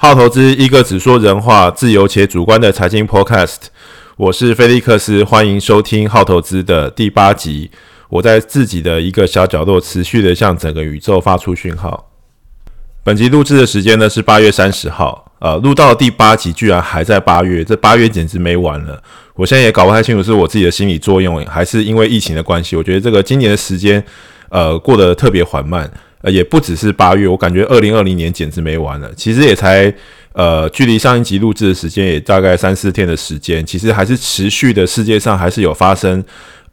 好投资一个只说人话、自由且主观的财经 Podcast，我是菲利克斯，欢迎收听好投资的第八集。我在自己的一个小角落，持续的向整个宇宙发出讯号。本集录制的时间呢是八月三十号，呃，录到第八集，居然还在八月，这八月简直没完了。我现在也搞不太清楚是我自己的心理作用，还是因为疫情的关系。我觉得这个今年的时间，呃，过得特别缓慢。呃，也不只是八月，我感觉二零二零年简直没完了。其实也才呃，距离上一集录制的时间也大概三四天的时间，其实还是持续的，世界上还是有发生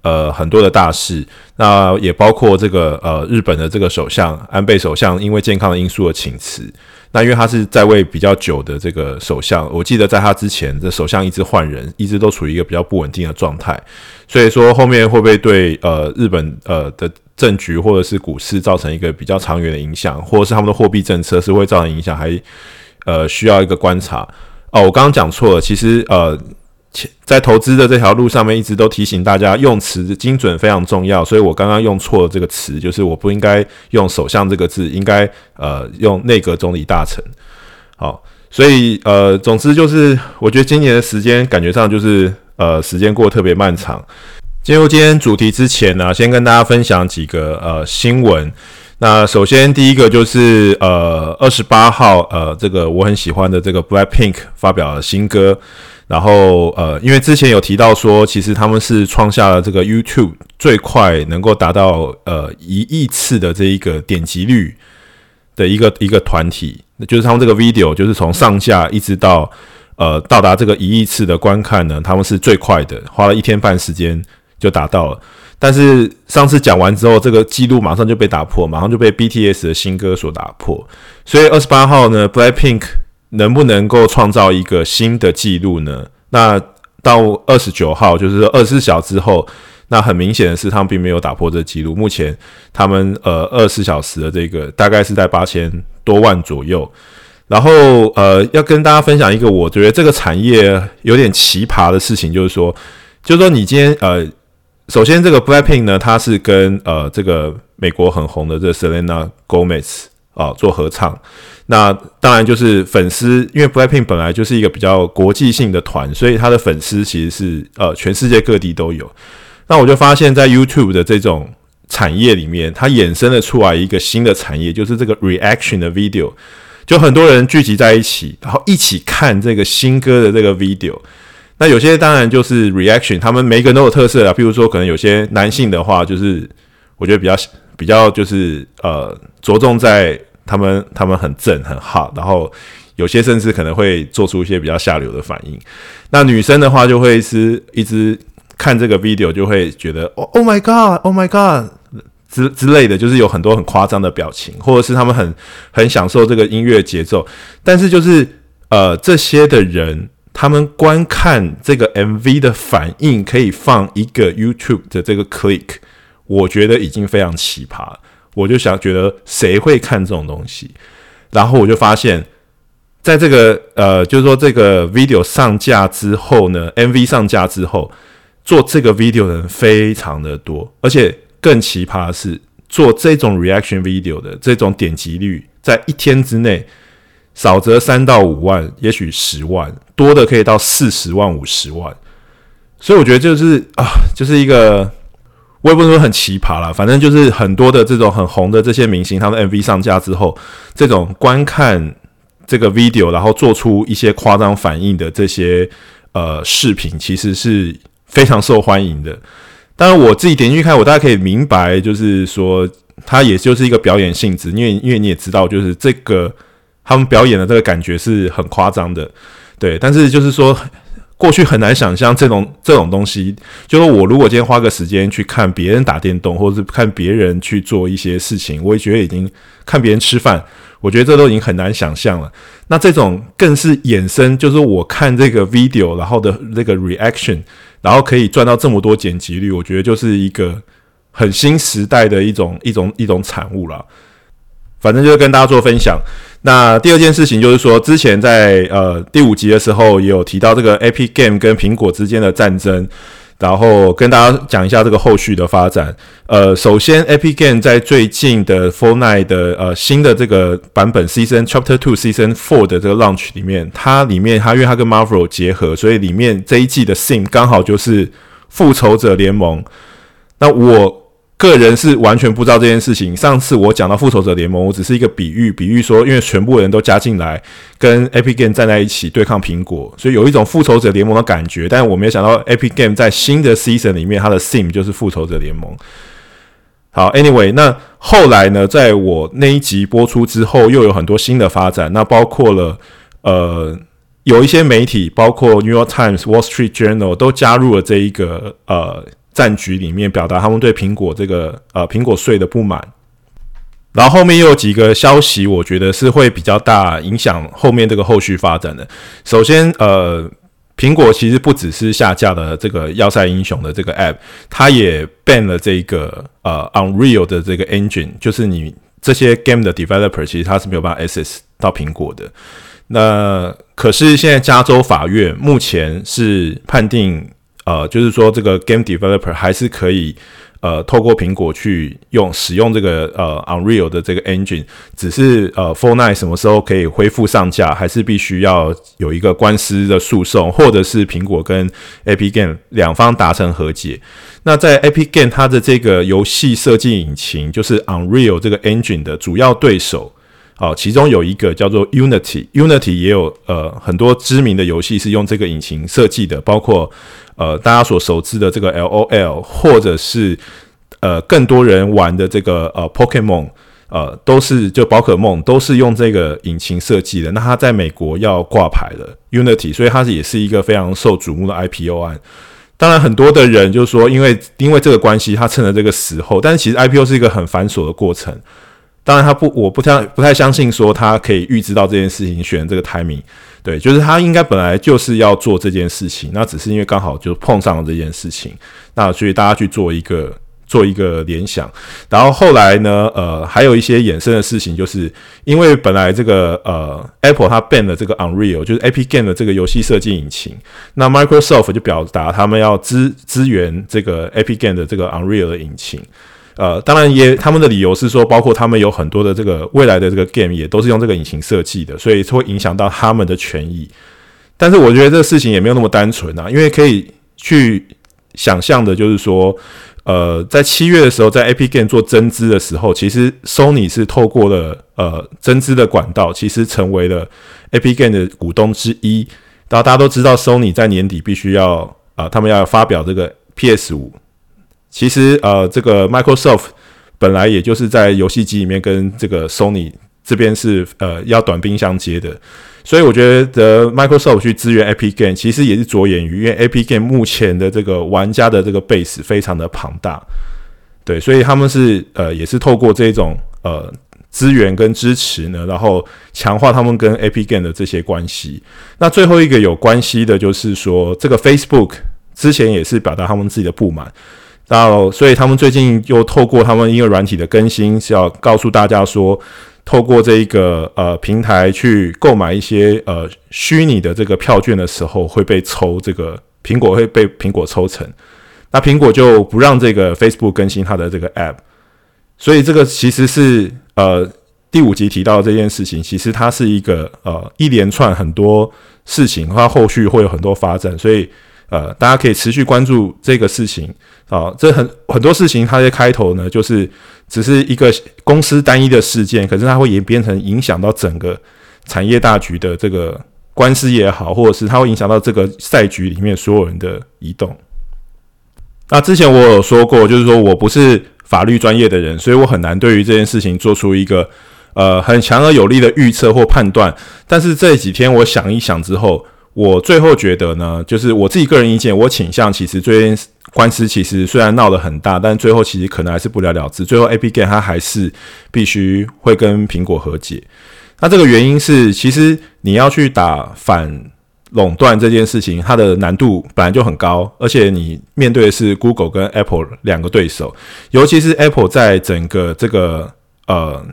呃很多的大事。那也包括这个呃日本的这个首相安倍首相因为健康的因素而请辞。那因为他是在位比较久的这个首相，我记得在他之前，这首相一直换人，一直都处于一个比较不稳定的状态。所以说后面会不会对呃日本呃的政局或者是股市造成一个比较长远的影响，或者是他们的货币政策是会造成影响，还呃需要一个观察。哦，我刚刚讲错了，其实呃在投资的这条路上面一直都提醒大家用词精准非常重要，所以我刚刚用错了这个词，就是我不应该用首相这个字，应该呃用内阁总理大臣。好，所以呃总之就是我觉得今年的时间感觉上就是呃时间过得特别漫长。进入今天主题之前呢，先跟大家分享几个呃新闻。那首先第一个就是呃二十八号呃这个我很喜欢的这个 Blackpink 发表了新歌，然后呃因为之前有提到说，其实他们是创下了这个 YouTube 最快能够达到呃一亿次的这一个点击率的一个一个团体，那就是他们这个 video 就是从上架一直到呃到达这个一亿次的观看呢，他们是最快的，花了一天半时间。就达到了，但是上次讲完之后，这个记录马上就被打破，马上就被 BTS 的新歌所打破。所以二十八号呢，Blackpink 能不能够创造一个新的记录呢？那到二十九号，就是说二十四小时之后，那很明显的是他们并没有打破这个记录。目前他们呃二十四小时的这个大概是在八千多万左右。然后呃要跟大家分享一个我觉得这个产业有点奇葩的事情，就是说，就是说你今天呃。首先，这个 Blackpink 呢，它是跟呃这个美国很红的这个 Selena Gomez 啊做合唱。那当然就是粉丝，因为 Blackpink 本来就是一个比较国际性的团，所以他的粉丝其实是呃全世界各地都有。那我就发现，在 YouTube 的这种产业里面，它衍生了出来一个新的产业，就是这个 Reaction 的 Video，就很多人聚集在一起，然后一起看这个新歌的这个 Video。那有些当然就是 reaction，他们每一个人都有特色啊。譬如说，可能有些男性的话，就是我觉得比较比较就是呃着重在他们他们很正很好然后有些甚至可能会做出一些比较下流的反应。那女生的话就会是一直看这个 video 就会觉得哦 oh my god，oh my god 之之类的，就是有很多很夸张的表情，或者是他们很很享受这个音乐节奏。但是就是呃这些的人。他们观看这个 MV 的反应可以放一个 YouTube 的这个 click，我觉得已经非常奇葩。我就想觉得谁会看这种东西？然后我就发现，在这个呃，就是说这个 video 上架之后呢，MV 上架之后，做这个 video 的人非常的多，而且更奇葩的是，做这种 reaction video 的这种点击率，在一天之内。少则三到五万，也许十万，多的可以到四十万、五十万。所以我觉得就是啊，就是一个，我也不能说很奇葩啦，反正就是很多的这种很红的这些明星，他们 MV 上架之后，这种观看这个 video，然后做出一些夸张反应的这些呃视频，其实是非常受欢迎的。当然，我自己点进去看，我大家可以明白，就是说它也就是一个表演性质，因为因为你也知道，就是这个。他们表演的这个感觉是很夸张的，对，但是就是说，过去很难想象这种这种东西，就是我如果今天花个时间去看别人打电动，或者是看别人去做一些事情，我也觉得已经看别人吃饭，我觉得这都已经很难想象了。那这种更是衍生，就是我看这个 video，然后的这个 reaction，然后可以赚到这么多剪辑率，我觉得就是一个很新时代的一种一种一种产物了。反正就是跟大家做分享。那第二件事情就是说，之前在呃第五集的时候也有提到这个 Epic Game 跟苹果之间的战争。然后跟大家讲一下这个后续的发展。呃，首先，Epic Game 在最近的 for night 的呃新的这个版本 Season Chapter Two Season Four 的这个 Launch 里面，它里面它因为它跟 Marvel 结合，所以里面这一季的 Sim 刚好就是复仇者联盟。那我。个人是完全不知道这件事情。上次我讲到复仇者联盟，我只是一个比喻，比喻说，因为全部人都加进来，跟 Epic Game 站在一起对抗苹果，所以有一种复仇者联盟的感觉。但是我没有想到 Epic Game 在新的 Season 里面，它的 Theme 就是复仇者联盟。好，Anyway，那后来呢，在我那一集播出之后，又有很多新的发展。那包括了呃，有一些媒体，包括 New York Times、Wall Street Journal 都加入了这一个呃。战局里面表达他们对苹果这个呃苹果税的不满，然后后面又有几个消息，我觉得是会比较大影响后面这个后续发展的。首先，呃，苹果其实不只是下架了这个要塞英雄的这个 App，它也 ban 了这个呃 Unreal 的这个 Engine，就是你这些 Game 的 Developer 其实它是没有办法 access 到苹果的。那可是现在加州法院目前是判定。呃，就是说，这个 game developer 还是可以呃，透过苹果去用使用这个呃 Unreal 的这个 engine，只是呃 f o r n i t e 什么时候可以恢复上架，还是必须要有一个官司的诉讼，或者是苹果跟 AP Game 两方达成和解。那在 AP Game 它的这个游戏设计引擎，就是 Unreal 这个 engine 的主要对手。好，其中有一个叫做 Unity，Unity 也有呃很多知名的游戏是用这个引擎设计的，包括呃大家所熟知的这个 LOL，或者是呃更多人玩的这个呃 Pokemon，呃都是就宝可梦都是用这个引擎设计的。那它在美国要挂牌了 Unity，所以它也是一个非常受瞩目的 IPO 案。当然，很多的人就是说，因为因为这个关系，他趁着这个时候，但是其实 IPO 是一个很繁琐的过程。当然，他不，我不太不太相信说他可以预知到这件事情，选这个 timing，对，就是他应该本来就是要做这件事情，那只是因为刚好就碰上了这件事情，那所以大家去做一个做一个联想，然后后来呢，呃，还有一些衍生的事情，就是因为本来这个呃 Apple 它 ban 了这个 Unreal，就是 Epic Game 的这个游戏设计引擎，那 Microsoft 就表达他们要支支援这个 Epic Game 的这个 Unreal 的引擎。呃，当然也，他们的理由是说，包括他们有很多的这个未来的这个 game 也都是用这个引擎设计的，所以会影响到他们的权益。但是我觉得这个事情也没有那么单纯啊，因为可以去想象的，就是说，呃，在七月的时候，在 AP Game 做增资的时候，其实 Sony 是透过了呃增资的管道，其实成为了 AP Game 的股东之一。然后大家都知道，Sony 在年底必须要啊、他们要发表这个 PS 五。其实，呃，这个 Microsoft 本来也就是在游戏机里面跟这个 Sony 这边是呃要短兵相接的，所以我觉得 Microsoft 去支援 Epic Game 其实也是着眼于，因为 Epic Game 目前的这个玩家的这个 base 非常的庞大，对，所以他们是呃也是透过这种呃资源跟支持呢，然后强化他们跟 ap game 的这些关系。那最后一个有关系的就是说，这个 Facebook 之前也是表达他们自己的不满。然后，所以他们最近又透过他们一个软体的更新，是要告诉大家说，透过这一个呃平台去购买一些呃虚拟的这个票券的时候，会被抽这个苹果会被苹果抽成。那苹果就不让这个 Facebook 更新它的这个 App，所以这个其实是呃第五集提到这件事情，其实它是一个呃一连串很多事情，它后续会有很多发展，所以。呃，大家可以持续关注这个事情啊，这很很多事情，它的开头呢，就是只是一个公司单一的事件，可是它会演变成影响到整个产业大局的这个官司也好，或者是它会影响到这个赛局里面所有人的移动。那之前我有说过，就是说我不是法律专业的人，所以我很难对于这件事情做出一个呃很强而有力的预测或判断。但是这几天我想一想之后。我最后觉得呢，就是我自己个人意见，我倾向其实最近官司其实虽然闹得很大，但最后其实可能还是不了了之。最后 a p Game 它还是必须会跟苹果和解。那这个原因是，其实你要去打反垄断这件事情，它的难度本来就很高，而且你面对的是 Google 跟 Apple 两个对手，尤其是 Apple 在整个这个呃。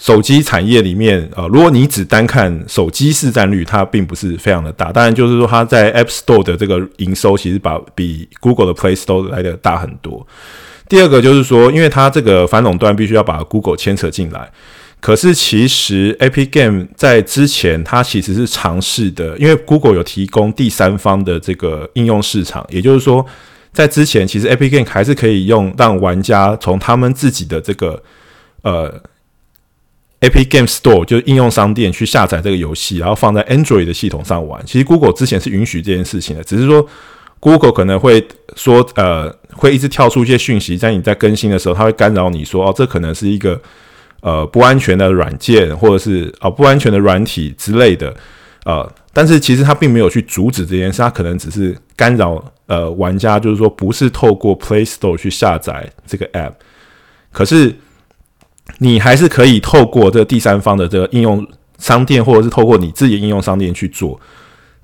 手机产业里面，呃，如果你只单看手机市占率，它并不是非常的大。当然，就是说它在 App Store 的这个营收，其实把比 Google 的 Play Store 来的大很多。第二个就是说，因为它这个反垄断必须要把 Google 牵扯进来。可是其实 Epic Game 在之前，它其实是尝试的，因为 Google 有提供第三方的这个应用市场，也就是说，在之前，其实 Epic Game 还是可以用让玩家从他们自己的这个呃。Epic Game Store 就是应用商店去下载这个游戏，然后放在 Android 的系统上玩。其实 Google 之前是允许这件事情的，只是说 Google 可能会说，呃，会一直跳出一些讯息，在你在更新的时候，它会干扰你说，哦，这可能是一个呃不安全的软件，或者是啊、哦、不安全的软体之类的，呃，但是其实它并没有去阻止这件事，它可能只是干扰呃玩家，就是说不是透过 Play Store 去下载这个 App，可是。你还是可以透过这第三方的这个应用商店，或者是透过你自己应用商店去做。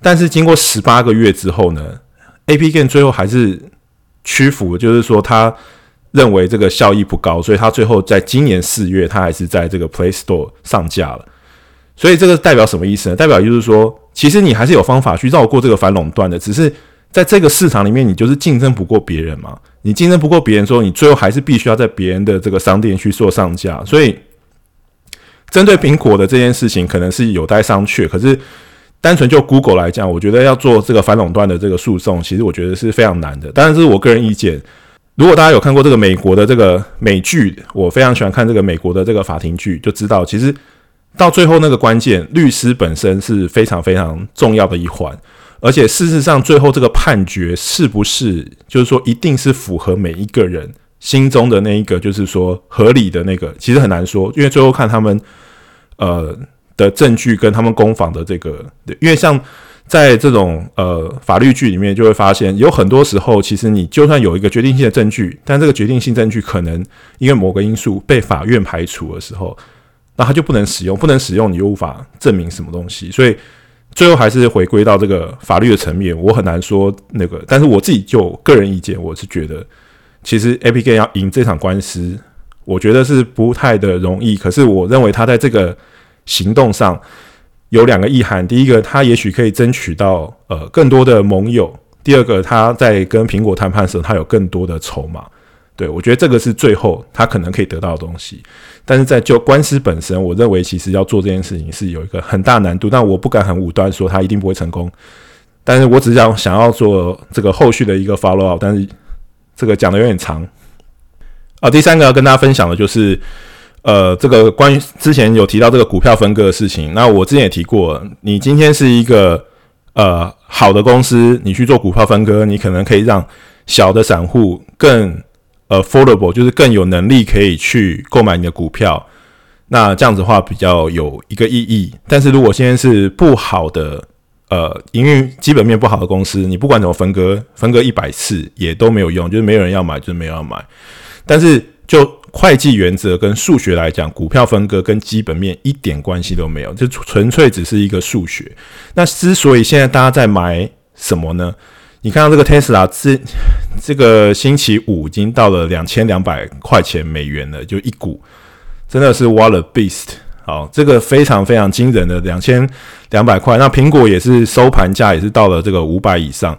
但是经过十八个月之后呢？AP Game 最后还是屈服，就是说他认为这个效益不高，所以他最后在今年四月，他还是在这个 Play Store 上架了。所以这个代表什么意思呢？代表就是说，其实你还是有方法去绕过这个反垄断的，只是。在这个市场里面，你就是竞争不过别人嘛。你竞争不过别人，说你最后还是必须要在别人的这个商店去做上架。所以，针对苹果的这件事情，可能是有待商榷。可是，单纯就 Google 来讲，我觉得要做这个反垄断的这个诉讼，其实我觉得是非常难的。当然，这是我个人意见。如果大家有看过这个美国的这个美剧，我非常喜欢看这个美国的这个法庭剧，就知道其实到最后那个关键，律师本身是非常非常重要的一环。而且事实上，最后这个判决是不是就是说一定是符合每一个人心中的那一个，就是说合理的那个，其实很难说，因为最后看他们呃的证据跟他们攻防的这个，因为像在这种呃法律剧里面，就会发现有很多时候，其实你就算有一个决定性的证据，但这个决定性证据可能因为某个因素被法院排除的时候，那他就不能使用，不能使用，你又无法证明什么东西，所以。最后还是回归到这个法律的层面，我很难说那个，但是我自己就个人意见，我是觉得，其实 Epic 要赢这场官司，我觉得是不太的容易。可是我认为他在这个行动上有两个意涵：第一个，他也许可以争取到呃更多的盟友；第二个，他在跟苹果谈判的时候，他有更多的筹码。对，我觉得这个是最后他可能可以得到的东西，但是在就官司本身，我认为其实要做这件事情是有一个很大难度，但我不敢很武断说他一定不会成功，但是我只想想要做这个后续的一个 follow up，但是这个讲的有点长啊。第三个要跟大家分享的就是，呃，这个关于之前有提到这个股票分割的事情，那我之前也提过，你今天是一个呃好的公司，你去做股票分割，你可能可以让小的散户更。Affordable 就是更有能力可以去购买你的股票，那这样子的话比较有一个意义。但是如果现在是不好的，呃，营运基本面不好的公司，你不管怎么分割，分割一百次也都没有用，就是没有人要买，就是没有要买。但是就会计原则跟数学来讲，股票分割跟基本面一点关系都没有，就纯粹只是一个数学。那之所以现在大家在买什么呢？你看到这个 Tesla 这这个星期五已经到了两千两百块钱美元了，就一股，真的是 What a beast！好，这个非常非常惊人的两千两百块。那苹果也是收盘价也是到了这个五百以上。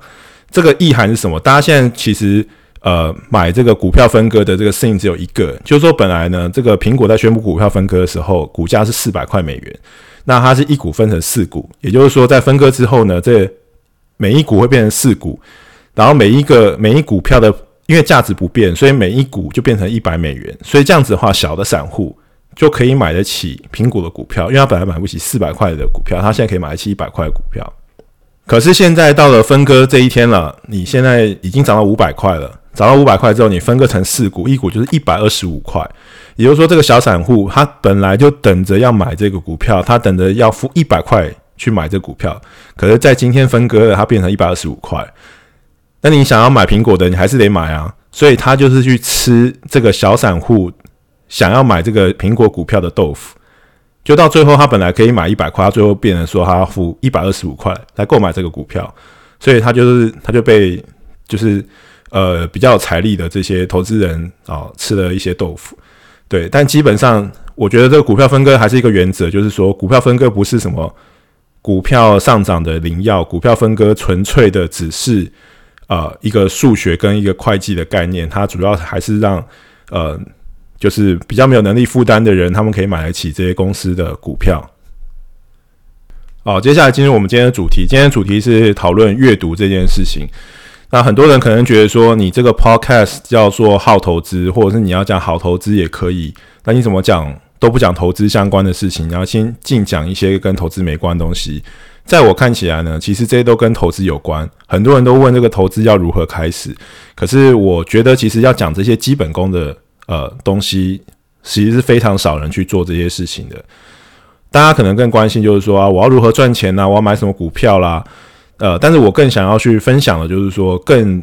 这个意涵是什么？大家现在其实呃买这个股票分割的这个事情只有一个，就是说本来呢这个苹果在宣布股票分割的时候，股价是四百块美元，那它是一股分成四股，也就是说在分割之后呢这。每一股会变成四股，然后每一个每一股票的因为价值不变，所以每一股就变成一百美元。所以这样子的话，小的散户就可以买得起苹果的股票，因为他本来买不起四百块的股票，他现在可以买得起一百块的股票。可是现在到了分割这一天了，你现在已经涨到五百块了，涨到五百块之后，你分割成四股，一股就是一百二十五块。也就是说，这个小散户他本来就等着要买这个股票，他等着要付一百块。去买这股票，可是，在今天分割了，它变成一百二十五块。那你想要买苹果的，你还是得买啊。所以，他就是去吃这个小散户想要买这个苹果股票的豆腐。就到最后，他本来可以买一百块，他最后变成说他要付一百二十五块来购买这个股票。所以，他就是他就被就是呃比较有财力的这些投资人啊、吃了一些豆腐。对，但基本上我觉得这个股票分割还是一个原则，就是说股票分割不是什么股票上涨的灵药，股票分割纯粹的只是呃一个数学跟一个会计的概念，它主要还是让呃就是比较没有能力负担的人，他们可以买得起这些公司的股票。好，接下来进入我们今天的主题，今天的主题是讨论阅读这件事情。那很多人可能觉得说，你这个 podcast 叫做好投资，或者是你要讲好投资也可以，那你怎么讲都不讲投资相关的事情，然后先净讲一些跟投资没关的东西。在我看起来呢，其实这些都跟投资有关。很多人都问这个投资要如何开始，可是我觉得其实要讲这些基本功的呃东西，其实是非常少人去做这些事情的。大家可能更关心就是说啊，我要如何赚钱呢、我要买什么股票啦？呃，但是我更想要去分享的，就是说更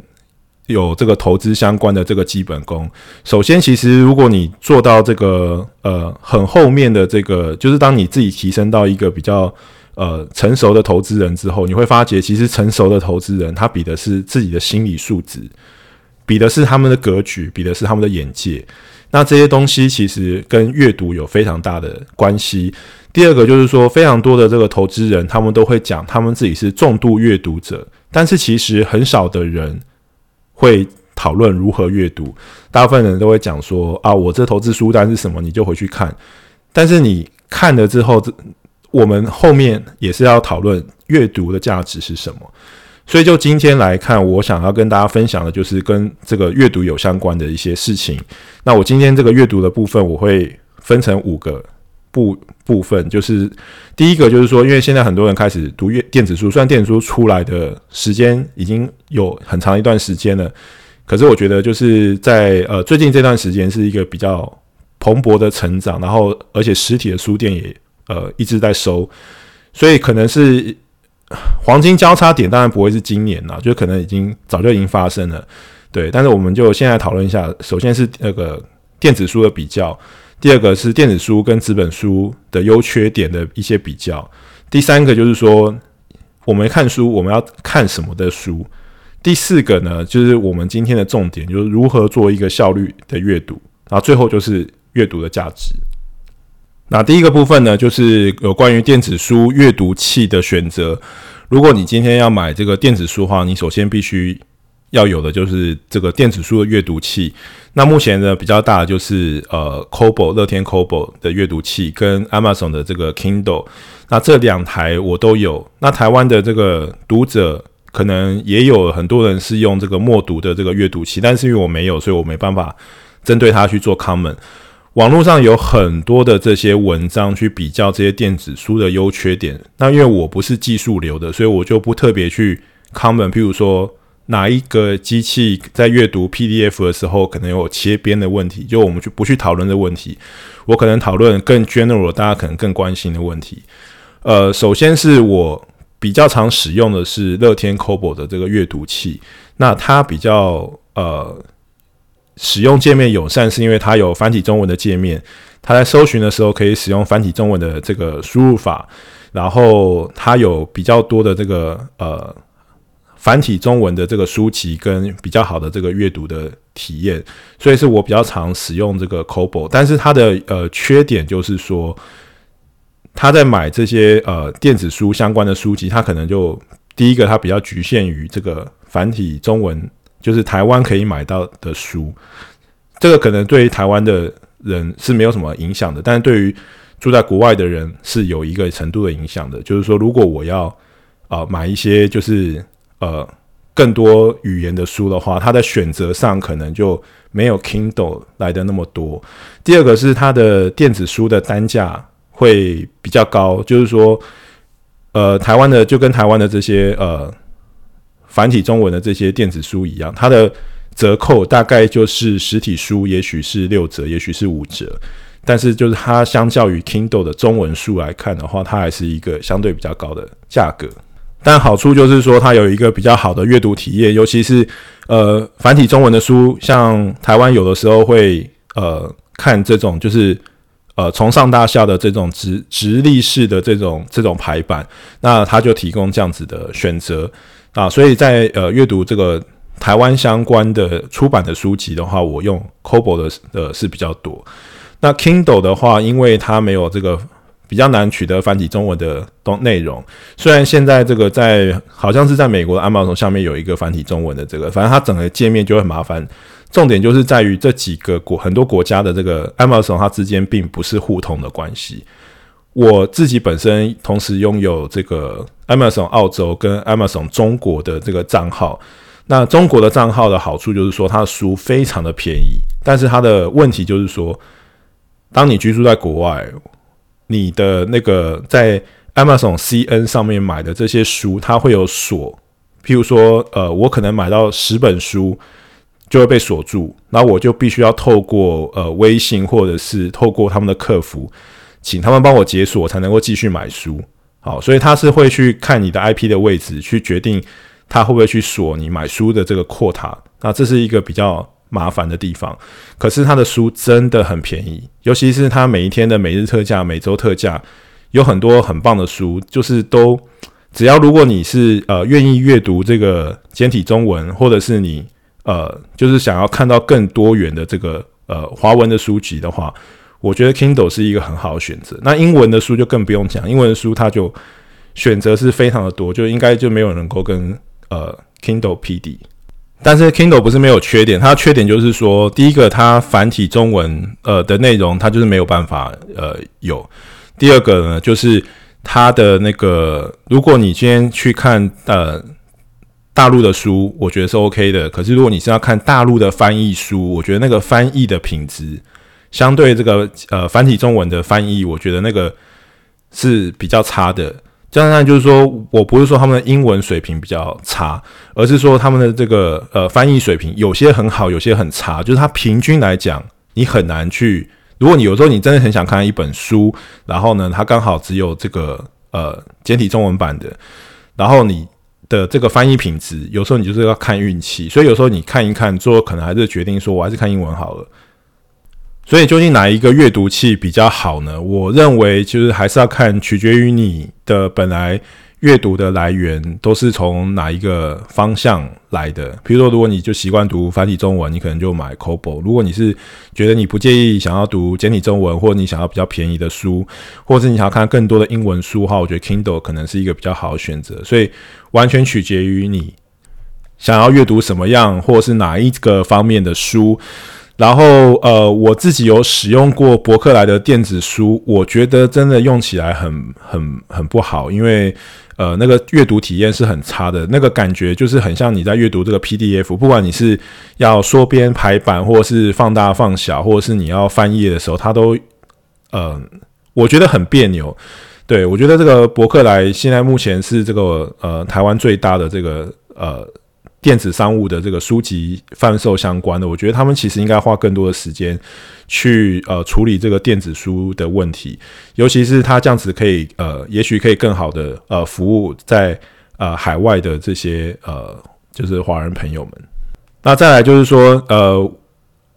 有这个投资相关的这个基本功。首先，其实如果你做到这个呃很后面的这个，就是当你自己提升到一个比较呃成熟的投资人之后，你会发觉，其实成熟的投资人他比的是自己的心理素质，比的是他们的格局，比的是他们的眼界。那这些东西其实跟阅读有非常大的关系。第二个就是说，非常多的这个投资人，他们都会讲他们自己是重度阅读者，但是其实很少的人会讨论如何阅读。大部分人都会讲说啊，我这投资书单是什么，你就回去看。但是你看了之后，这我们后面也是要讨论阅读的价值是什么。所以就今天来看，我想要跟大家分享的就是跟这个阅读有相关的一些事情。那我今天这个阅读的部分，我会分成五个。部部分就是第一个，就是说，因为现在很多人开始读阅电子书，虽然电子书出来的时间已经有很长一段时间了，可是我觉得就是在呃最近这段时间是一个比较蓬勃的成长，然后而且实体的书店也呃一直在收，所以可能是黄金交叉点，当然不会是今年了，就可能已经早就已经发生了，对。但是我们就现在讨论一下，首先是那个电子书的比较。第二个是电子书跟纸本书的优缺点的一些比较。第三个就是说，我们看书我们要看什么的书。第四个呢，就是我们今天的重点，就是如何做一个效率的阅读。然后最后就是阅读的价值。那第一个部分呢，就是有关于电子书阅读器的选择。如果你今天要买这个电子书的话，你首先必须。要有的就是这个电子书的阅读器。那目前呢，比较大的就是呃，Kobo 乐天 Kobo 的阅读器跟 Amazon 的这个 Kindle。那这两台我都有。那台湾的这个读者可能也有很多人是用这个默读的这个阅读器，但是因为我没有，所以我没办法针对它去做 comment。网络上有很多的这些文章去比较这些电子书的优缺点。那因为我不是技术流的，所以我就不特别去 comment。譬如说。哪一个机器在阅读 PDF 的时候可能有切边的问题？就我们就不去讨论这问题。我可能讨论更 general，大家可能更关心的问题。呃，首先是我比较常使用的是乐天 Kobo 的这个阅读器。那它比较呃使用界面友善，是因为它有繁体中文的界面。它在搜寻的时候可以使用繁体中文的这个输入法，然后它有比较多的这个呃。繁体中文的这个书籍跟比较好的这个阅读的体验，所以是我比较常使用这个 Kobo，但是它的呃缺点就是说，他在买这些呃电子书相关的书籍，他可能就第一个它比较局限于这个繁体中文，就是台湾可以买到的书，这个可能对于台湾的人是没有什么影响的，但是对于住在国外的人是有一个程度的影响的，就是说如果我要啊、呃、买一些就是。呃，更多语言的书的话，它的选择上可能就没有 Kindle 来的那么多。第二个是它的电子书的单价会比较高，就是说，呃，台湾的就跟台湾的这些呃繁体中文的这些电子书一样，它的折扣大概就是实体书也许是六折，也许是五折，但是就是它相较于 Kindle 的中文书来看的话，它还是一个相对比较高的价格。但好处就是说，它有一个比较好的阅读体验，尤其是呃繁体中文的书，像台湾有的时候会呃看这种就是呃从上到下的这种直直立式的这种这种排版，那它就提供这样子的选择啊，所以在呃阅读这个台湾相关的出版的书籍的话，我用 Kobo 的呃是比较多。那 Kindle 的话，因为它没有这个比较难取得繁体中文的东内容，虽然现在这个在好像是在美国的 Amazon 下面有一个繁体中文的这个，反正它整个界面就很麻烦。重点就是在于这几个国很多国家的这个 Amazon 它之间并不是互通的关系。我自己本身同时拥有这个 Amazon 澳洲跟 Amazon 中国的这个账号。那中国的账号的好处就是说，它的书非常的便宜，但是它的问题就是说，当你居住在国外，你的那个在 Amazon CN 上面买的这些书，它会有锁。譬如说，呃，我可能买到十本书就会被锁住，那我就必须要透过呃微信或者是透过他们的客服，请他们帮我解锁，才能够继续买书。好，所以他是会去看你的 IP 的位置，去决定。他会不会去锁你买书的这个 quota？那这是一个比较麻烦的地方。可是他的书真的很便宜，尤其是他每一天的每日特价、每周特价，有很多很棒的书，就是都只要如果你是呃愿意阅读这个简体中文，或者是你呃就是想要看到更多元的这个呃华文的书籍的话，我觉得 Kindle 是一个很好的选择。那英文的书就更不用讲，英文的书它就选择是非常的多，就应该就没有能够跟。呃，Kindle PD，但是 Kindle 不是没有缺点，它的缺点就是说，第一个它繁体中文呃的内容它就是没有办法呃有，第二个呢就是它的那个，如果你今天去看呃大陆的书，我觉得是 OK 的，可是如果你是要看大陆的翻译书，我觉得那个翻译的品质相对这个呃繁体中文的翻译，我觉得那个是比较差的。当然，就是说我不是说他们的英文水平比较差，而是说他们的这个呃翻译水平有些很好，有些很差。就是它平均来讲，你很难去。如果你有时候你真的很想看一本书，然后呢，它刚好只有这个呃简体中文版的，然后你的这个翻译品质，有时候你就是要看运气。所以有时候你看一看，最后可能还是决定说，我还是看英文好了。所以究竟哪一个阅读器比较好呢？我认为就是还是要看，取决于你的本来阅读的来源都是从哪一个方向来的。比如说，如果你就习惯读繁体中文，你可能就买 Kobo；如果你是觉得你不介意想要读简体中文，或者你想要比较便宜的书，或者是你想要看更多的英文书的话，我觉得 Kindle 可能是一个比较好的选择。所以完全取决于你想要阅读什么样，或者是哪一个方面的书。然后，呃，我自己有使用过博客来的电子书，我觉得真的用起来很、很、很不好，因为，呃，那个阅读体验是很差的，那个感觉就是很像你在阅读这个 PDF，不管你是要缩边排版，或是放大放小，或是你要翻页的时候，它都，呃，我觉得很别扭。对，我觉得这个博客来现在目前是这个，呃，台湾最大的这个，呃。电子商务的这个书籍贩售相关的，我觉得他们其实应该花更多的时间去呃处理这个电子书的问题，尤其是他这样子可以呃，也许可以更好的呃服务在呃海外的这些呃就是华人朋友们。那再来就是说呃，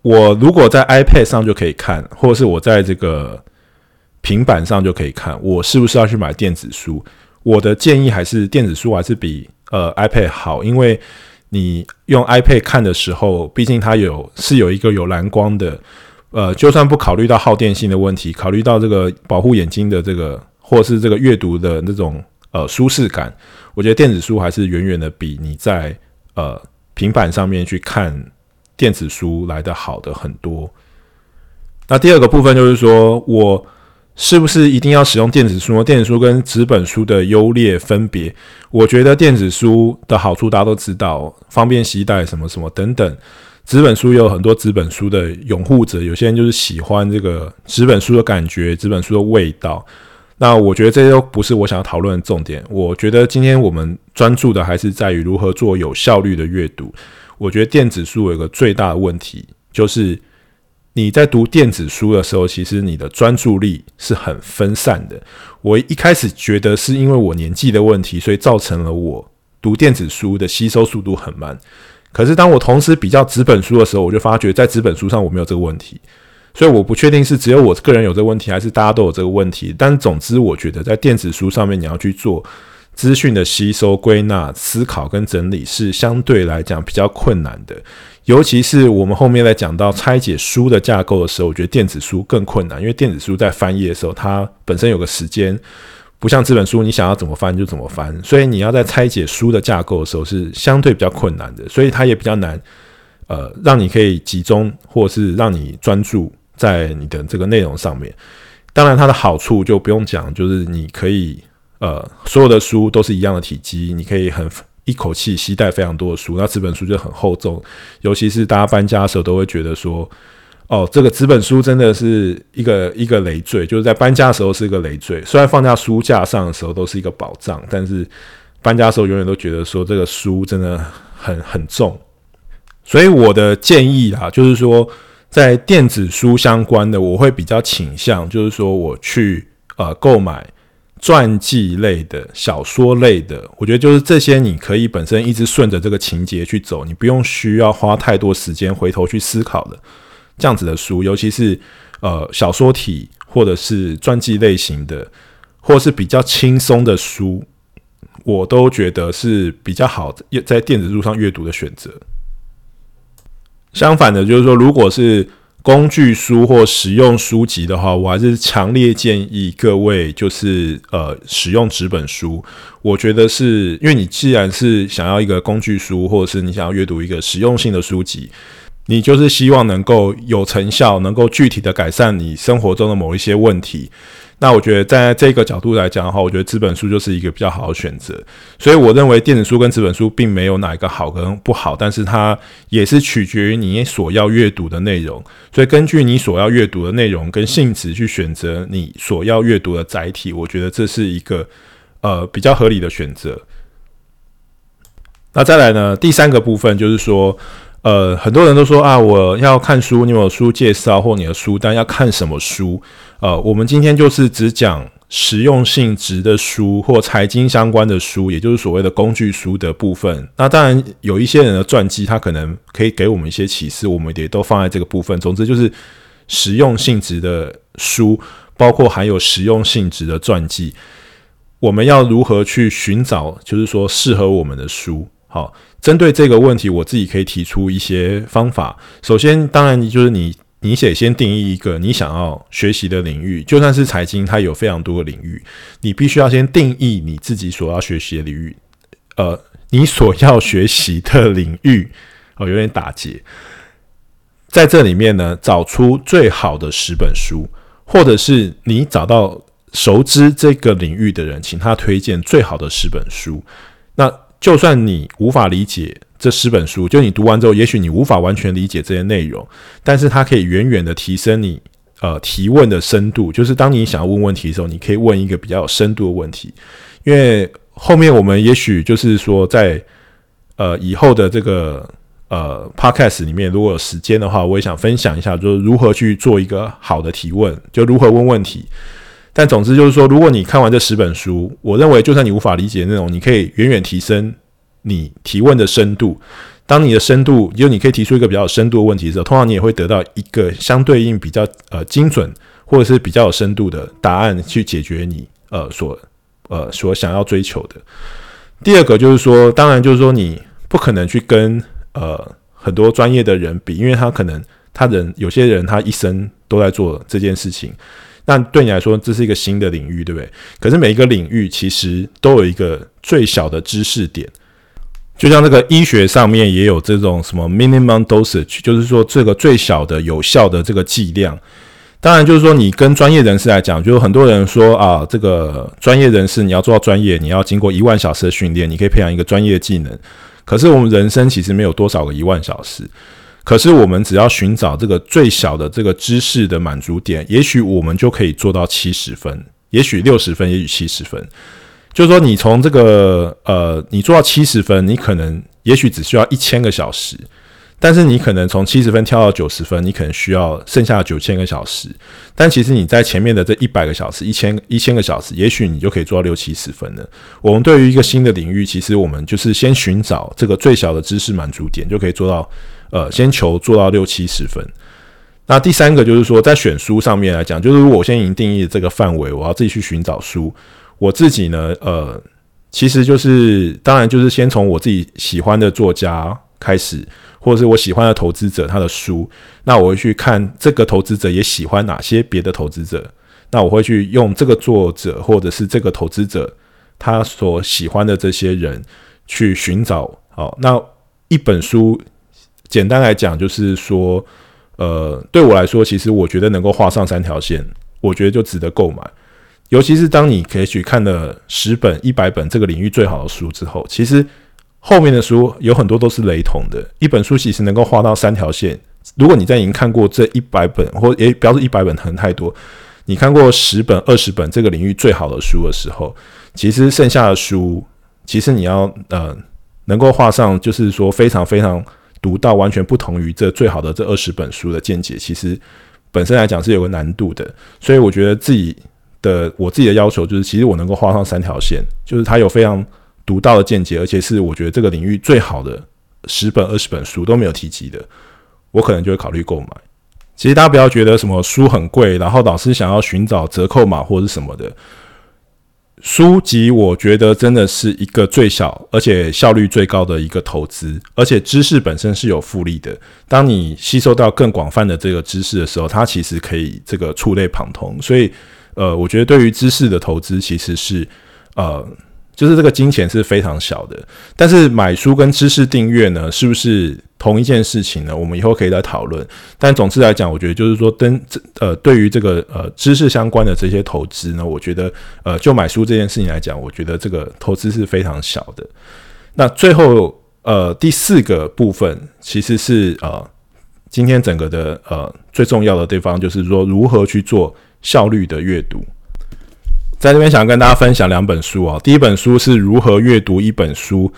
我如果在 iPad 上就可以看，或者是我在这个平板上就可以看，我是不是要去买电子书？我的建议还是电子书还是比呃 iPad 好，因为。你用 iPad 看的时候，毕竟它有是有一个有蓝光的，呃，就算不考虑到耗电性的问题，考虑到这个保护眼睛的这个，或是这个阅读的那种呃舒适感，我觉得电子书还是远远的比你在呃平板上面去看电子书来的好的很多。那第二个部分就是说我。是不是一定要使用电子书呢？电子书跟纸本书的优劣分别，我觉得电子书的好处大家都知道，方便携带什么什么等等。纸本书有很多纸本书的拥护者，有些人就是喜欢这个纸本书的感觉，纸本书的味道。那我觉得这些都不是我想要讨论的重点。我觉得今天我们专注的还是在于如何做有效率的阅读。我觉得电子书有一个最大的问题就是。你在读电子书的时候，其实你的专注力是很分散的。我一开始觉得是因为我年纪的问题，所以造成了我读电子书的吸收速度很慢。可是当我同时比较纸本书的时候，我就发觉在纸本书上我没有这个问题。所以我不确定是只有我个人有这个问题，还是大家都有这个问题。但总之，我觉得在电子书上面你要去做资讯的吸收、归纳、思考跟整理是相对来讲比较困难的。尤其是我们后面在讲到拆解书的架构的时候，我觉得电子书更困难，因为电子书在翻页的时候，它本身有个时间，不像这本书，你想要怎么翻就怎么翻，所以你要在拆解书的架构的时候是相对比较困难的，所以它也比较难，呃，让你可以集中或是让你专注在你的这个内容上面。当然，它的好处就不用讲，就是你可以呃，所有的书都是一样的体积，你可以很。一口气携带非常多的书，那纸本书就很厚重，尤其是大家搬家的时候都会觉得说，哦，这个纸本书真的是一个一个累赘，就是在搬家的时候是一个累赘。虽然放在书架上的时候都是一个宝藏，但是搬家的时候永远都觉得说这个书真的很很重。所以我的建议啊，就是说在电子书相关的，我会比较倾向，就是说我去呃购买。传记类的小说类的，我觉得就是这些，你可以本身一直顺着这个情节去走，你不用需要花太多时间回头去思考的这样子的书，尤其是呃小说体或者是传记类型的，或是比较轻松的书，我都觉得是比较好在电子书上阅读的选择。相反的，就是说，如果是工具书或实用书籍的话，我还是强烈建议各位就是呃使用纸本书。我觉得是因为你既然是想要一个工具书，或者是你想要阅读一个实用性的书籍，你就是希望能够有成效，能够具体的改善你生活中的某一些问题。那我觉得，在这个角度来讲的话，我觉得纸本书就是一个比较好的选择。所以，我认为电子书跟纸本书并没有哪一个好跟不好，但是它也是取决于你所要阅读的内容。所以，根据你所要阅读的内容跟性质去选择你所要阅读的载体，我觉得这是一个呃比较合理的选择。那再来呢，第三个部分就是说。呃，很多人都说啊，我要看书，你有书介绍或你的书单要看什么书？呃，我们今天就是只讲实用性质的书或财经相关的书，也就是所谓的工具书的部分。那当然有一些人的传记，他可能可以给我们一些启示，我们也都放在这个部分。总之就是实用性质的书，包括含有实用性质的传记，我们要如何去寻找，就是说适合我们的书？好。针对这个问题，我自己可以提出一些方法。首先，当然就是你，你得先定义一个你想要学习的领域。就算是财经，它有非常多的领域，你必须要先定义你自己所要学习的领域。呃，你所要学习的领域，哦，有点打结。在这里面呢，找出最好的十本书，或者是你找到熟知这个领域的人，请他推荐最好的十本书。那就算你无法理解这十本书，就你读完之后，也许你无法完全理解这些内容，但是它可以远远的提升你呃提问的深度。就是当你想要问问题的时候，你可以问一个比较有深度的问题。因为后面我们也许就是说在呃以后的这个呃 podcast 里面，如果有时间的话，我也想分享一下，就是如何去做一个好的提问，就如何问问题。但总之就是说，如果你看完这十本书，我认为就算你无法理解内容，你可以远远提升你提问的深度。当你的深度，就你可以提出一个比较有深度的问题的时候，通常你也会得到一个相对应比较呃精准或者是比较有深度的答案去解决你呃所呃所想要追求的。第二个就是说，当然就是说你不可能去跟呃很多专业的人比，因为他可能他人有些人他一生都在做这件事情。但对你来说，这是一个新的领域，对不对？可是每一个领域其实都有一个最小的知识点，就像这个医学上面也有这种什么 minimum dosage，就是说这个最小的有效的这个剂量。当然，就是说你跟专业人士来讲，就是很多人说啊，这个专业人士你要做到专业，你要经过一万小时的训练，你可以培养一个专业技能。可是我们人生其实没有多少个一万小时。可是，我们只要寻找这个最小的这个知识的满足点，也许我们就可以做到七十分，也许六十分，也许七十分。就是说，你从这个呃，你做到七十分，你可能也许只需要一千个小时，但是你可能从七十分跳到九十分，你可能需要剩下九千个小时。但其实你在前面的这一百个小时、一千一千个小时，也许你就可以做到六七十分了。我们对于一个新的领域，其实我们就是先寻找这个最小的知识满足点，就可以做到。呃，先求做到六七十分。那第三个就是说，在选书上面来讲，就是如果我先已经定义这个范围，我要自己去寻找书。我自己呢，呃，其实就是当然就是先从我自己喜欢的作家开始，或者是我喜欢的投资者他的书，那我会去看这个投资者也喜欢哪些别的投资者，那我会去用这个作者或者是这个投资者他所喜欢的这些人去寻找。好，那一本书简单来讲就是说，呃，对我来说，其实我觉得能够画上三条线，我觉得就值得购买。尤其是当你可以去看了十本、一百本这个领域最好的书之后，其实后面的书有很多都是雷同的。一本书其实能够画到三条线，如果你在已经看过这一百本，或也不要说一百本，可能太多，你看过十本、二十本这个领域最好的书的时候，其实剩下的书，其实你要呃能够画上，就是说非常非常独到、完全不同于这最好的这二十本书的见解，其实本身来讲是有个难度的。所以我觉得自己。的我自己的要求就是，其实我能够画上三条线，就是它有非常独到的见解，而且是我觉得这个领域最好的十本、二十本书都没有提及的，我可能就会考虑购买。其实大家不要觉得什么书很贵，然后老师想要寻找折扣码或者什么的书籍，我觉得真的是一个最小而且效率最高的一个投资，而且知识本身是有复利的。当你吸收到更广泛的这个知识的时候，它其实可以这个触类旁通，所以。呃，我觉得对于知识的投资其实是，呃，就是这个金钱是非常小的。但是买书跟知识订阅呢，是不是同一件事情呢？我们以后可以再讨论。但总之来讲，我觉得就是说，跟这呃，对于这个呃知识相关的这些投资呢，我觉得呃，就买书这件事情来讲，我觉得这个投资是非常小的。那最后呃第四个部分，其实是呃今天整个的呃最重要的地方，就是说如何去做。效率的阅读，在这边想跟大家分享两本书啊。第一本书是如何阅读一本书，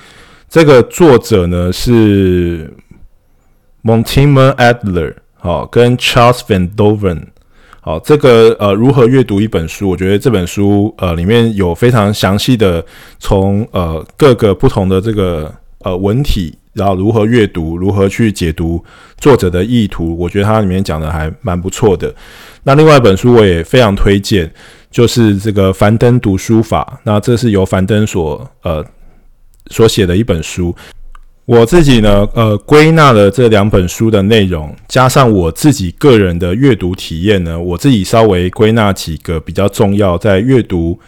这个作者呢是 Montimer Adler，好，跟 Charles Van Doven，好，这个呃如何阅读一本书，我觉得这本书呃里面有非常详细的从呃各个不同的这个呃文体，然后如何阅读，如何去解读作者的意图，我觉得它里面讲的还蛮不错的。那另外一本书我也非常推荐，就是这个樊登读书法。那这是由樊登所呃所写的一本书。我自己呢，呃，归纳了这两本书的内容，加上我自己个人的阅读体验呢，我自己稍微归纳几个比较重要在阅读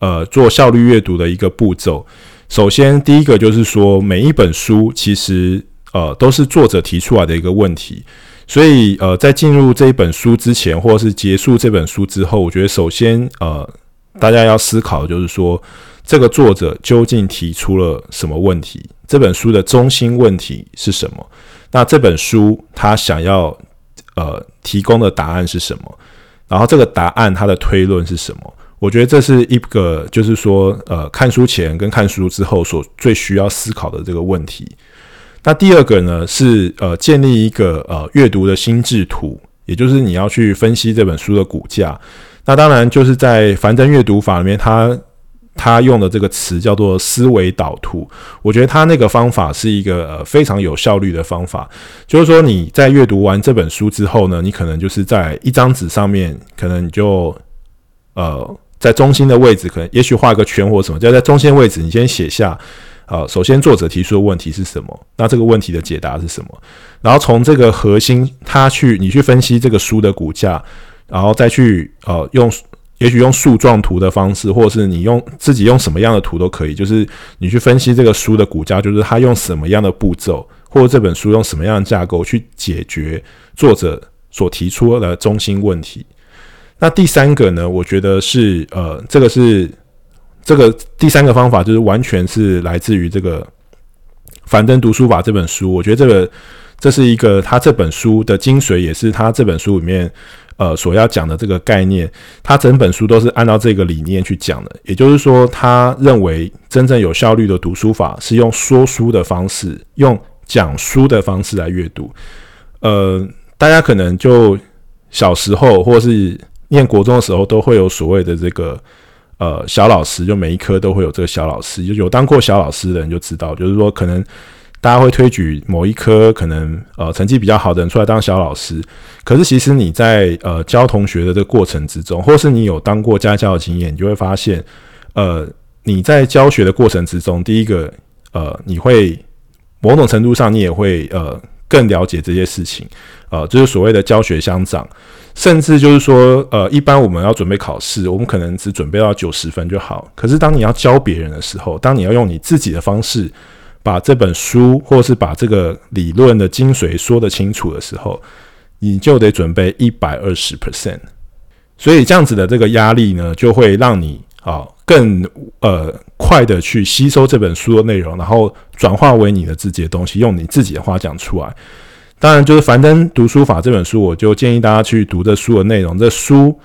呃做效率阅读的一个步骤。首先，第一个就是说，每一本书其实呃都是作者提出来的一个问题。所以，呃，在进入这一本书之前，或者是结束这本书之后，我觉得首先，呃，大家要思考就是说，这个作者究竟提出了什么问题？这本书的中心问题是什么？那这本书他想要呃提供的答案是什么？然后这个答案它的推论是什么？我觉得这是一个，就是说，呃，看书前跟看书之后所最需要思考的这个问题。那第二个呢，是呃建立一个呃阅读的心智图，也就是你要去分析这本书的股价。那当然就是在樊登阅读法里面，他他用的这个词叫做思维导图。我觉得他那个方法是一个呃非常有效率的方法。就是说你在阅读完这本书之后呢，你可能就是在一张纸上面，可能你就呃在中心的位置，可能也许画个圈或什么，就在中心位置，你先写下。好，首先作者提出的问题是什么？那这个问题的解答是什么？然后从这个核心，他去你去分析这个书的股价，然后再去呃用，也许用树状图的方式，或者是你用自己用什么样的图都可以，就是你去分析这个书的股价，就是他用什么样的步骤，或者这本书用什么样的架构去解决作者所提出的中心问题。那第三个呢，我觉得是呃，这个是。这个第三个方法就是完全是来自于这个《樊登读书法》这本书。我觉得这个这是一个他这本书的精髓，也是他这本书里面呃所要讲的这个概念。他整本书都是按照这个理念去讲的。也就是说，他认为真正有效率的读书法是用说书的方式，用讲书的方式来阅读。呃，大家可能就小时候或是念国中的时候，都会有所谓的这个。呃，小老师就每一科都会有这个小老师，就有当过小老师的人就知道，就是说可能大家会推举某一科可能呃成绩比较好的人出来当小老师，可是其实你在呃教同学的这个过程之中，或是你有当过家教的经验，你就会发现，呃，你在教学的过程之中，第一个，呃，你会某种程度上，你也会呃更了解这些事情，呃，就是所谓的教学相长，甚至就是说，呃，一般我们要准备考试，我们可能只准备到九十分就好。可是当你要教别人的时候，当你要用你自己的方式把这本书或是把这个理论的精髓说得清楚的时候，你就得准备一百二十 percent。所以这样子的这个压力呢，就会让你啊更呃快的去吸收这本书的内容，然后转化为你的自己的东西，用你自己的话讲出来。当然，就是樊登读书法这本书，我就建议大家去读这书的内容。这书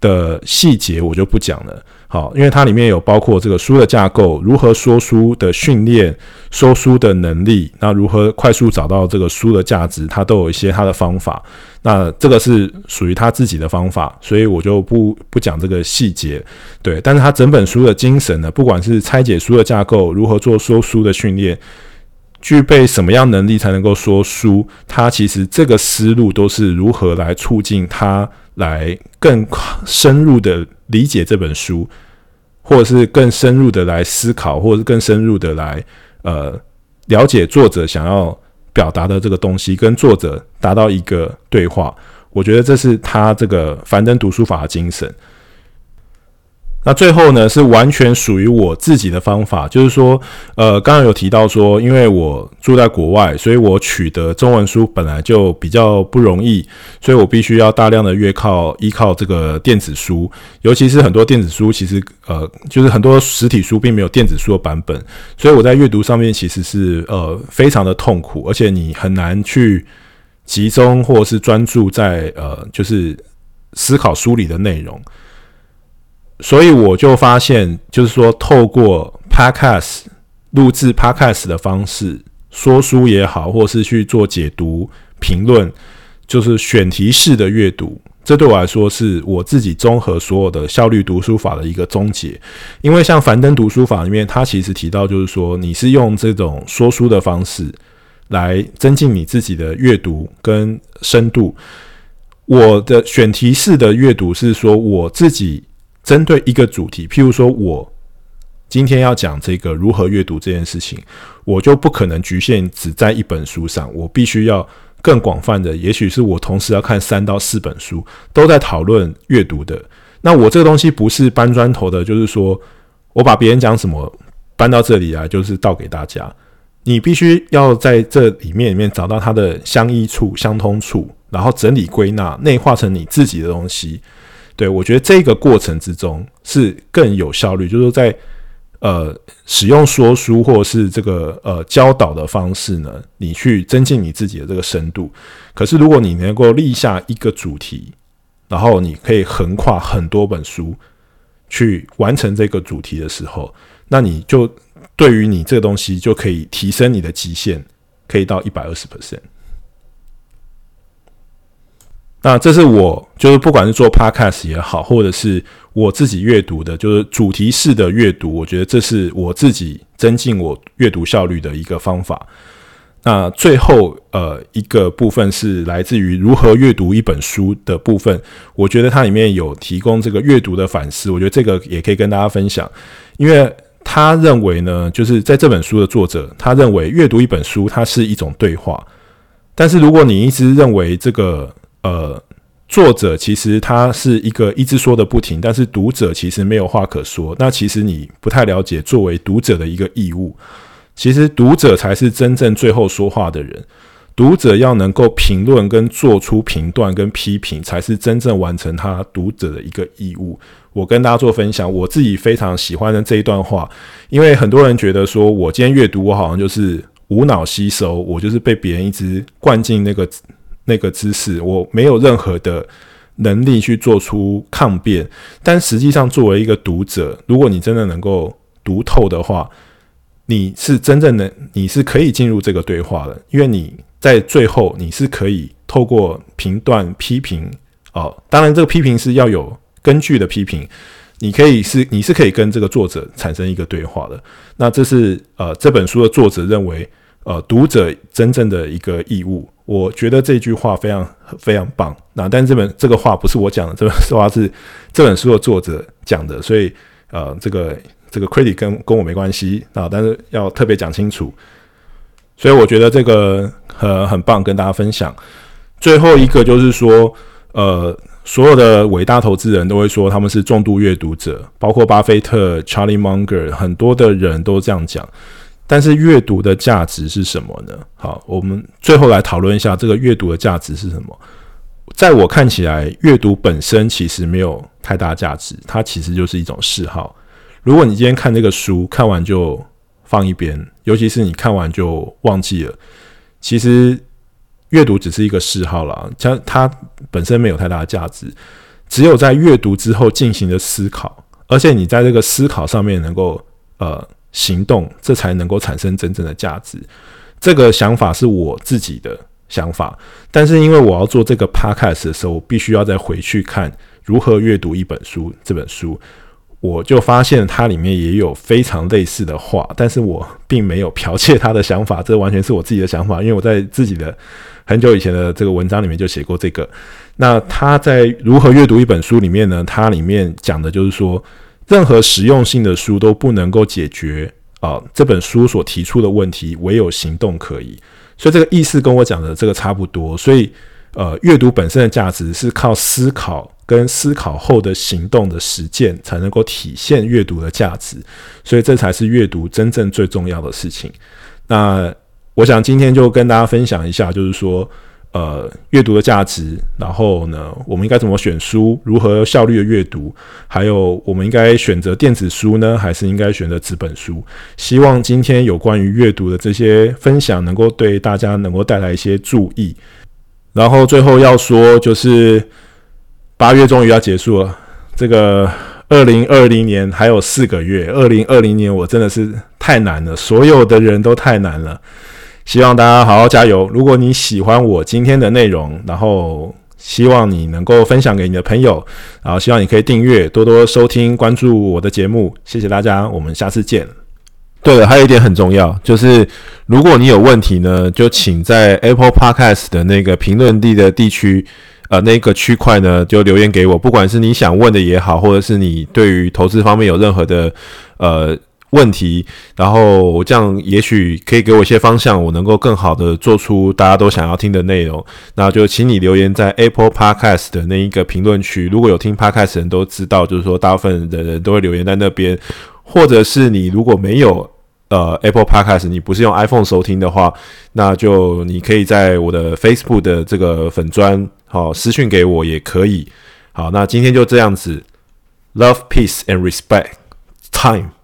的细节我就不讲了。好，因为它里面有包括这个书的架构，如何说书的训练，说书的能力，那如何快速找到这个书的价值，它都有一些它的方法。那这个是属于他自己的方法，所以我就不不讲这个细节。对，但是他整本书的精神呢，不管是拆解书的架构，如何做说书的训练，具备什么样能力才能够说书，他其实这个思路都是如何来促进他来更深入的。理解这本书，或者是更深入的来思考，或者是更深入的来呃了解作者想要表达的这个东西，跟作者达到一个对话。我觉得这是他这个樊登读书法的精神。那最后呢，是完全属于我自己的方法，就是说，呃，刚刚有提到说，因为我住在国外，所以我取得中文书本来就比较不容易，所以我必须要大量的约靠依靠这个电子书，尤其是很多电子书，其实呃，就是很多实体书并没有电子书的版本，所以我在阅读上面其实是呃非常的痛苦，而且你很难去集中或者是专注在呃，就是思考书里的内容。所以我就发现，就是说，透过 Podcast 录制 Podcast 的方式说书也好，或是去做解读评论，就是选题式的阅读，这对我来说是我自己综合所有的效率读书法的一个终结。因为像樊登读书法里面，他其实提到，就是说，你是用这种说书的方式来增进你自己的阅读跟深度。我的选题式的阅读是说，我自己。针对一个主题，譬如说，我今天要讲这个如何阅读这件事情，我就不可能局限只在一本书上，我必须要更广泛的，也许是我同时要看三到四本书，都在讨论阅读的。那我这个东西不是搬砖头的，就是说我把别人讲什么搬到这里来，就是倒给大家。你必须要在这里面里面找到它的相依处、相通处，然后整理归纳，内化成你自己的东西。对，我觉得这个过程之中是更有效率，就是说在呃使用说书或是这个呃教导的方式呢，你去增进你自己的这个深度。可是如果你能够立下一个主题，然后你可以横跨很多本书去完成这个主题的时候，那你就对于你这个东西就可以提升你的极限，可以到一百二十 percent。那这是我就是不管是做 podcast 也好，或者是我自己阅读的，就是主题式的阅读，我觉得这是我自己增进我阅读效率的一个方法。那最后呃一个部分是来自于如何阅读一本书的部分，我觉得它里面有提供这个阅读的反思，我觉得这个也可以跟大家分享，因为他认为呢，就是在这本书的作者，他认为阅读一本书它是一种对话，但是如果你一直认为这个。呃，作者其实他是一个一直说的不停，但是读者其实没有话可说。那其实你不太了解作为读者的一个义务。其实读者才是真正最后说话的人，读者要能够评论跟做出评断跟批评，才是真正完成他读者的一个义务。我跟大家做分享，我自己非常喜欢的这一段话，因为很多人觉得说我今天阅读，我好像就是无脑吸收，我就是被别人一直灌进那个。那个姿势，我没有任何的能力去做出抗辩。但实际上，作为一个读者，如果你真的能够读透的话，你是真正的，你是可以进入这个对话的，因为你在最后，你是可以透过评断、批评哦，当然，这个批评是要有根据的批评。你可以是，你是可以跟这个作者产生一个对话的。那这是呃，这本书的作者认为。呃，读者真正的一个义务，我觉得这句话非常非常棒。那但这本这个话不是我讲的，这本话是这本书的作者讲的，所以呃，这个这个 credit 跟跟我没关系啊，但是要特别讲清楚。所以我觉得这个很很棒，跟大家分享。最后一个就是说，呃，所有的伟大投资人都会说他们是重度阅读者，包括巴菲特、Charlie Munger，很多的人都这样讲。但是阅读的价值是什么呢？好，我们最后来讨论一下这个阅读的价值是什么。在我看起来，阅读本身其实没有太大价值，它其实就是一种嗜好。如果你今天看这个书，看完就放一边，尤其是你看完就忘记了，其实阅读只是一个嗜好啦，它它本身没有太大的价值。只有在阅读之后进行的思考，而且你在这个思考上面能够呃行动，这才能够产生真正的价值。这个想法是我自己的想法，但是因为我要做这个 podcast 的时候，我必须要再回去看如何阅读一本书这本书。我就发现它里面也有非常类似的话，但是我并没有剽窃他的想法，这完全是我自己的想法，因为我在自己的很久以前的这个文章里面就写过这个。那他在如何阅读一本书里面呢？它里面讲的就是说，任何实用性的书都不能够解决啊这本书所提出的问题，唯有行动可以。所以这个意思跟我讲的这个差不多。所以呃，阅读本身的价值是靠思考。跟思考后的行动的实践才能够体现阅读的价值，所以这才是阅读真正最重要的事情。那我想今天就跟大家分享一下，就是说，呃，阅读的价值，然后呢，我们应该怎么选书，如何效率的阅读，还有我们应该选择电子书呢，还是应该选择纸本书？希望今天有关于阅读的这些分享，能够对大家能够带来一些注意。然后最后要说就是。八月终于要结束了，这个二零二零年还有四个月。二零二零年我真的是太难了，所有的人都太难了。希望大家好好加油。如果你喜欢我今天的内容，然后希望你能够分享给你的朋友，然后希望你可以订阅，多多收听，关注我的节目。谢谢大家，我们下次见。对了，还有一点很重要，就是如果你有问题呢，就请在 Apple Podcast 的那个评论地的地区。呃，那个区块呢，就留言给我，不管是你想问的也好，或者是你对于投资方面有任何的呃问题，然后这样也许可以给我一些方向，我能够更好的做出大家都想要听的内容。那就请你留言在 Apple Podcast 的那一个评论区。如果有听 Podcast 的人都知道，就是说大部分的人都会留言在那边，或者是你如果没有。呃，Apple Podcast，你不是用 iPhone 收听的话，那就你可以在我的 Facebook 的这个粉专，好私讯给我也可以。好，那今天就这样子，Love, peace and respect. Time.